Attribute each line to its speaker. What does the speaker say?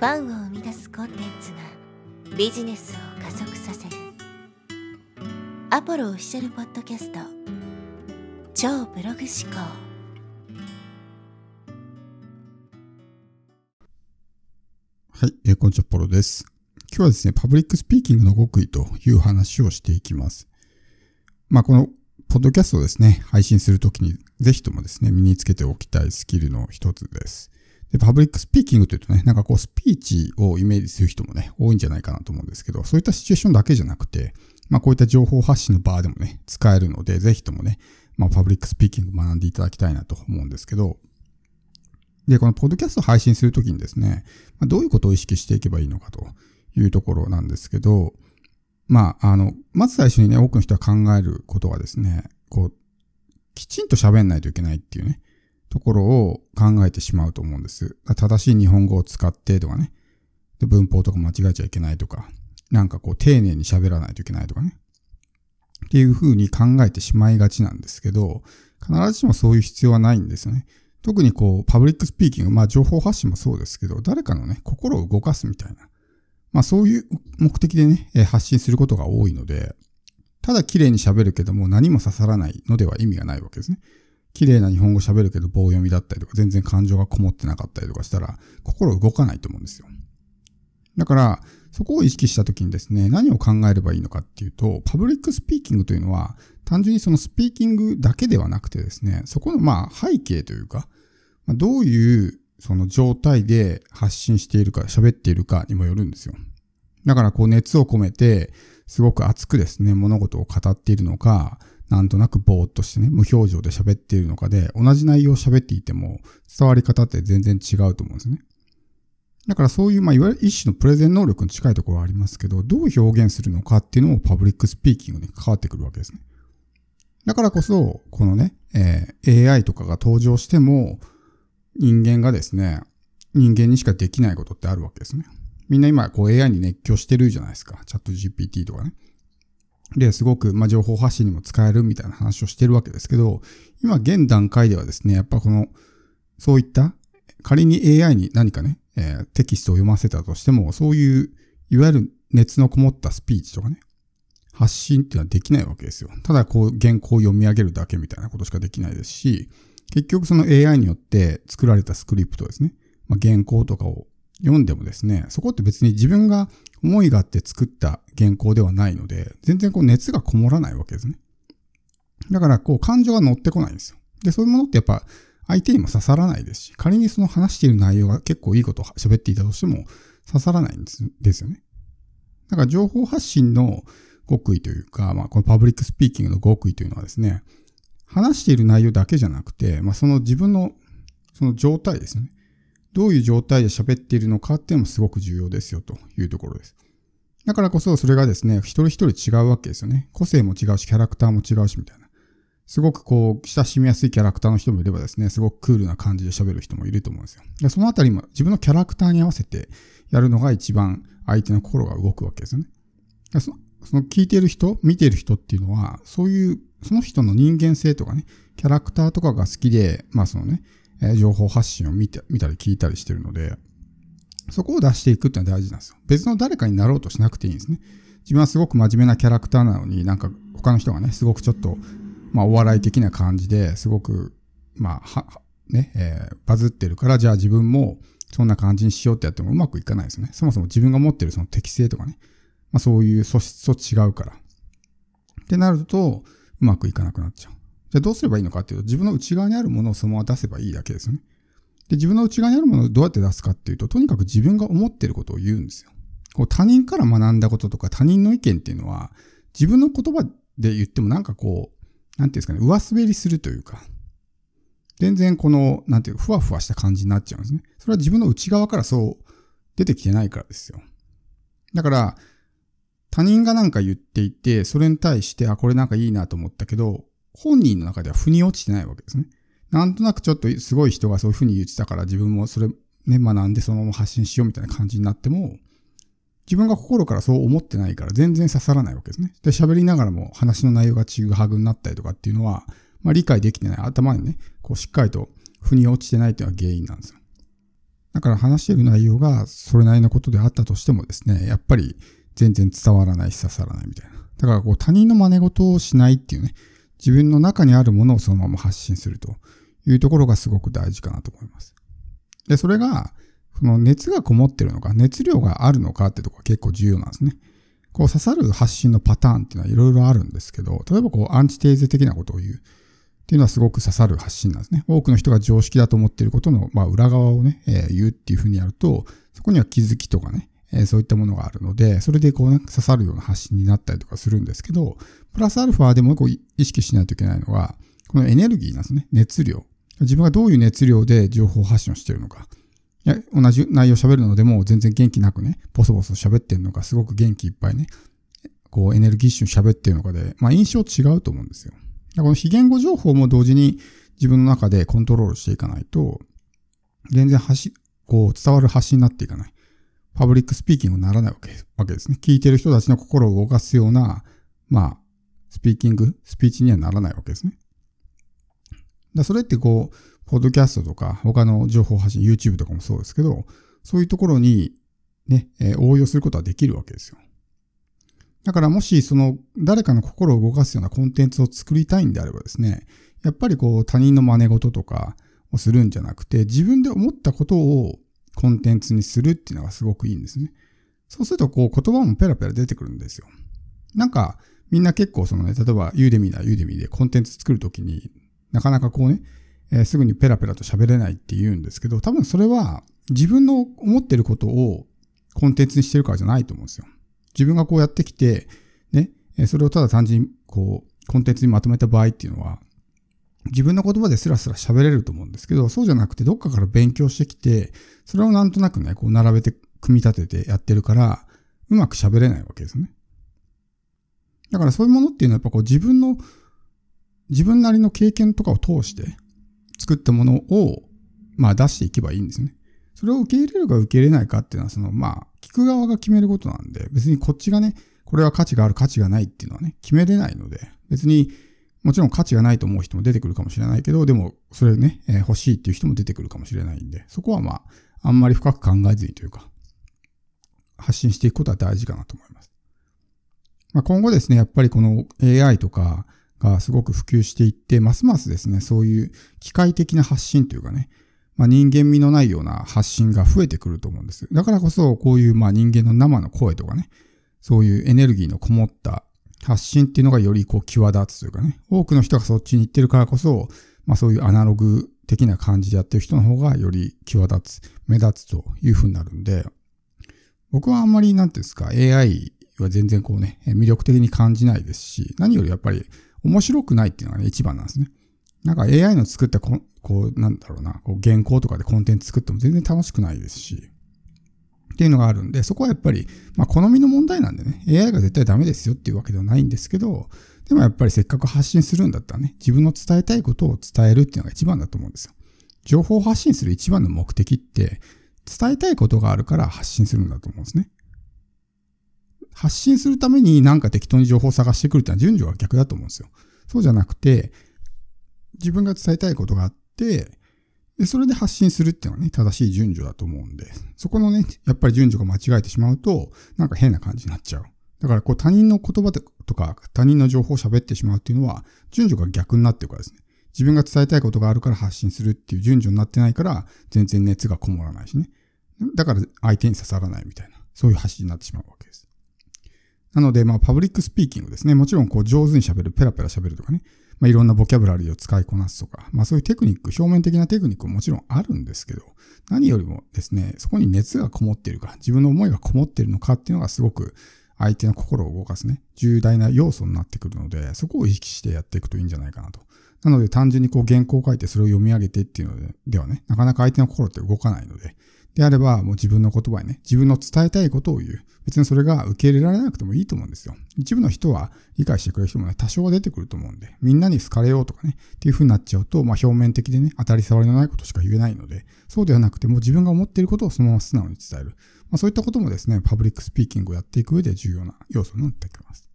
Speaker 1: ファンを生み出すコンテンツがビジネスを加速させるアポロオフィシャルポッドキャスト超ブログ思考
Speaker 2: はい、えー、こんにちは、アポロです。今日はですね、パブリックスピーキングの極意という話をしていきます。まあ、この、ポッドキャストをですね、配信するときに、ぜひともですね、身につけておきたいスキルの一つです。で、パブリックスピーキングというとね、なんかこうスピーチをイメージする人もね、多いんじゃないかなと思うんですけど、そういったシチュエーションだけじゃなくて、まあこういった情報発信の場でもね、使えるので、ぜひともね、まあパブリックスピーキング学んでいただきたいなと思うんですけど、で、このポッドキャストを配信するときにですね、まあ、どういうことを意識していけばいいのかというところなんですけど、まあ、あの、まず最初にね、多くの人が考えることはですね、こう、きちんと喋んないといけないっていうね、ところを考えてしまうと思うんです。正しい日本語を使ってとかね。で文法とか間違えちゃいけないとか。なんかこう丁寧に喋らないといけないとかね。っていう風に考えてしまいがちなんですけど、必ずしもそういう必要はないんですよね。特にこう、パブリックスピーキング、まあ情報発信もそうですけど、誰かのね、心を動かすみたいな。まあそういう目的でね、発信することが多いので、ただ綺麗に喋るけども何も刺さらないのでは意味がないわけですね。綺麗な日本語喋るけど棒読みだったりとか、全然感情がこもってなかったりとかしたら、心動かないと思うんですよ。だから、そこを意識したときにですね、何を考えればいいのかっていうと、パブリックスピーキングというのは、単純にそのスピーキングだけではなくてですね、そこのまあ背景というか、どういうその状態で発信しているか、喋っているかにもよるんですよ。だからこう熱を込めて、すごく熱くですね、物事を語っているのか、なんとなくぼーっとしてね、無表情で喋っているのかで、同じ内容を喋っていても、伝わり方って全然違うと思うんですね。だからそういう、まあ、いわゆる一種のプレゼン能力に近いところはありますけど、どう表現するのかっていうのもパブリックスピーキングに関わってくるわけですね。だからこそ、このね、えー、AI とかが登場しても、人間がですね、人間にしかできないことってあるわけですね。みんな今、こう AI に熱狂してるじゃないですか。チャット GPT とかね。で、すごく、まあ、情報発信にも使えるみたいな話をしてるわけですけど、今現段階ではですね、やっぱこの、そういった、仮に AI に何かね、えー、テキストを読ませたとしても、そういう、いわゆる熱のこもったスピーチとかね、発信っていうのはできないわけですよ。ただこう原稿を読み上げるだけみたいなことしかできないですし、結局その AI によって作られたスクリプトですね、まあ、原稿とかを読んでもですね、そこって別に自分が思いがあって作った原稿ではないので、全然こう熱がこもらないわけですね。だからこう感情が乗ってこないんですよ。で、そういうものってやっぱ相手にも刺さらないですし、仮にその話している内容が結構いいことを喋っていたとしても刺さらないんですよね。だから情報発信の極意というか、まあこのパブリックスピーキングの極意というのはですね、話している内容だけじゃなくて、まあその自分のその状態ですね。どういう状態で喋っているのかっていうのもすごく重要ですよというところです。だからこそそれがですね、一人一人違うわけですよね。個性も違うし、キャラクターも違うしみたいな。すごくこう、親しみやすいキャラクターの人もいればですね、すごくクールな感じで喋る人もいると思うんですよ。そのあたりも自分のキャラクターに合わせてやるのが一番相手の心が動くわけですよね。そのその聞いてる人、見てる人っていうのは、そういう、その人の人間性とかね、キャラクターとかが好きで、まあそのね、え情報発信を見て、見たり聞いたりしてるので、そこを出していくっていうのは大事なんですよ。別の誰かになろうとしなくていいんですね。自分はすごく真面目なキャラクターなのに、なんか他の人がね、すごくちょっと、まあお笑い的な感じですごく、まあ、は、ね、えー、バズってるから、じゃあ自分もそんな感じにしようってやってもうまくいかないですね。そもそも自分が持ってるその適性とかね、まあそういう素質と違うから。ってなると、うまくいかなくなっちゃう。じゃあどうすればいいのかっていうと、自分の内側にあるものをそのまま出せばいいだけですよね。で、自分の内側にあるものをどうやって出すかっていうと、とにかく自分が思ってることを言うんですよ。こう他人から学んだこととか他人の意見っていうのは、自分の言葉で言ってもなんかこう、なんていうんですかね、上滑りするというか、全然この、なんていうふわふわした感じになっちゃうんですね。それは自分の内側からそう出てきてないからですよ。だから、他人がなんか言っていて、それに対して、あ、これなんかいいなと思ったけど、本人の中では腑に落ちてないわけですね。なんとなくちょっとすごい人がそういうふうに言ってたから自分もそれね、学んでそのまま発信しようみたいな感じになっても、自分が心からそう思ってないから全然刺さらないわけですね。で、喋りながらも話の内容がちぐはぐになったりとかっていうのは、まあ理解できてない。頭にね、こうしっかりと腑に落ちてないっていうのが原因なんですよ。だから話してる内容がそれなりのことであったとしてもですね、やっぱり全然伝わらないし刺さらないみたいな。だからこう他人の真似事をしないっていうね、自分の中にあるものをそのまま発信するというところがすごく大事かなと思います。で、それが、その熱がこもってるのか、熱量があるのかってところが結構重要なんですね。こう刺さる発信のパターンっていうのはいろいろあるんですけど、例えばこうアンチテーゼ的なことを言うっていうのはすごく刺さる発信なんですね。多くの人が常識だと思っていることの、まあ、裏側をね、えー、言うっていうふうにやると、そこには気づきとかね、え、そういったものがあるので、それでこうね、刺さるような発信になったりとかするんですけど、プラスアルファでもう一個意識しないといけないのは、このエネルギーなんですね。熱量。自分がどういう熱量で情報発信をしているのか。いや、同じ内容喋るのでも全然元気なくね、ボソボソ喋ってるのか、すごく元気いっぱいね、こうエネルギッシュに喋ってるのかで、まあ印象違うと思うんですよ。この非言語情報も同時に自分の中でコントロールしていかないと、全然発こう伝わる発信になっていかない。パブリックスピーキングにならないわけわけですね。聞いてる人たちの心を動かすような、まあ、スピーキング、スピーチにはならないわけですね。だそれってこう、ポッドキャストとか、他の情報発信、YouTube とかもそうですけど、そういうところにね、え、応用することはできるわけですよ。だからもし、その、誰かの心を動かすようなコンテンツを作りたいんであればですね、やっぱりこう、他人の真似事とかをするんじゃなくて、自分で思ったことをコンテンツにするっていうのがすごくいいんですね。そうすると、こう、言葉もペラペラ出てくるんですよ。なんか、みんな結構そのね、例えば、ユーデミーだ、ユーデミーでコンテンツ作るときに、なかなかこうね、えー、すぐにペラペラと喋れないって言うんですけど、多分それは自分の思ってることをコンテンツにしてるからじゃないと思うんですよ。自分がこうやってきて、ね、それをただ単純にこう、コンテンツにまとめた場合っていうのは、自分の言葉でスラスラ喋れると思うんですけど、そうじゃなくてどっかから勉強してきて、それをなんとなくね、こう並べて組み立ててやってるから、うまく喋れないわけですね。だからそういうものっていうのはやっぱこう自分の、自分なりの経験とかを通して、作ったものを、まあ出していけばいいんですね。それを受け入れるか受け入れないかっていうのは、その、まあ、聞く側が決めることなんで、別にこっちがね、これは価値がある価値がないっていうのはね、決めれないので、別に、もちろん価値がないと思う人も出てくるかもしれないけど、でも、それね、えー、欲しいっていう人も出てくるかもしれないんで、そこはまあ、あんまり深く考えずにというか、発信していくことは大事かなと思います。まあ、今後ですね、やっぱりこの AI とか、がすごく普及していって、ますますですね、そういう機械的な発信というかね、まあ、人間味のないような発信が増えてくると思うんです。だからこそ、こういうまあ人間の生の声とかね、そういうエネルギーのこもった発信っていうのがよりこう際立つというかね、多くの人がそっちに行ってるからこそ、まあそういうアナログ的な感じでやってる人の方がより際立つ、目立つというふうになるんで、僕はあんまりなんていうんですか、AI は全然こうね、魅力的に感じないですし、何よりやっぱり面白くないっていうのがね、一番なんですね。なんか AI の作ったこ、こう、なんだろうな、こう原稿とかでコンテンツ作っても全然楽しくないですし、っていうのがあるんで、そこはやっぱり、まあ、好みの問題なんでね、AI が絶対ダメですよっていうわけではないんですけど、でもやっぱりせっかく発信するんだったらね、自分の伝えたいことを伝えるっていうのが一番だと思うんですよ。情報を発信する一番の目的って、伝えたいことがあるから発信するんだと思うんですね。発信するためになんか適当に情報を探してくるってのは順序が逆だと思うんですよ。そうじゃなくて、自分が伝えたいことがあって、で、それで発信するっていうのはね、正しい順序だと思うんで、そこのね、やっぱり順序が間違えてしまうと、なんか変な感じになっちゃう。だからこう他人の言葉とか他人の情報を喋ってしまうっていうのは、順序が逆になってるからですね。自分が伝えたいことがあるから発信するっていう順序になってないから、全然熱がこもらないしね。だから相手に刺さらないみたいな、そういう発信になってしまうわけです。なので、まあ、パブリックスピーキングですね。もちろん、こう、上手に喋る、ペラペラ喋るとかね。まあ、いろんなボキャブラリーを使いこなすとか、まあ、そういうテクニック、表面的なテクニックももちろんあるんですけど、何よりもですね、そこに熱がこもっているか、自分の思いがこもっているのかっていうのがすごく、相手の心を動かすね、重大な要素になってくるので、そこを意識してやっていくといいんじゃないかなと。なので単純にこう原稿を書いてそれを読み上げてっていうのでではね、なかなか相手の心って動かないので、であれば、もう自分の言葉にね、自分の伝えたいことを言う。別にそれが受け入れられなくてもいいと思うんですよ。一部の人は理解してくれる人もね、多少は出てくると思うんで、みんなに好かれようとかね、っていう風になっちゃうと、まあ表面的でね、当たり障りのないことしか言えないので、そうではなくても自分が思っていることをそのまま素直に伝える。まあそういったこともですね、パブリックスピーキングをやっていく上で重要な要素になってきます。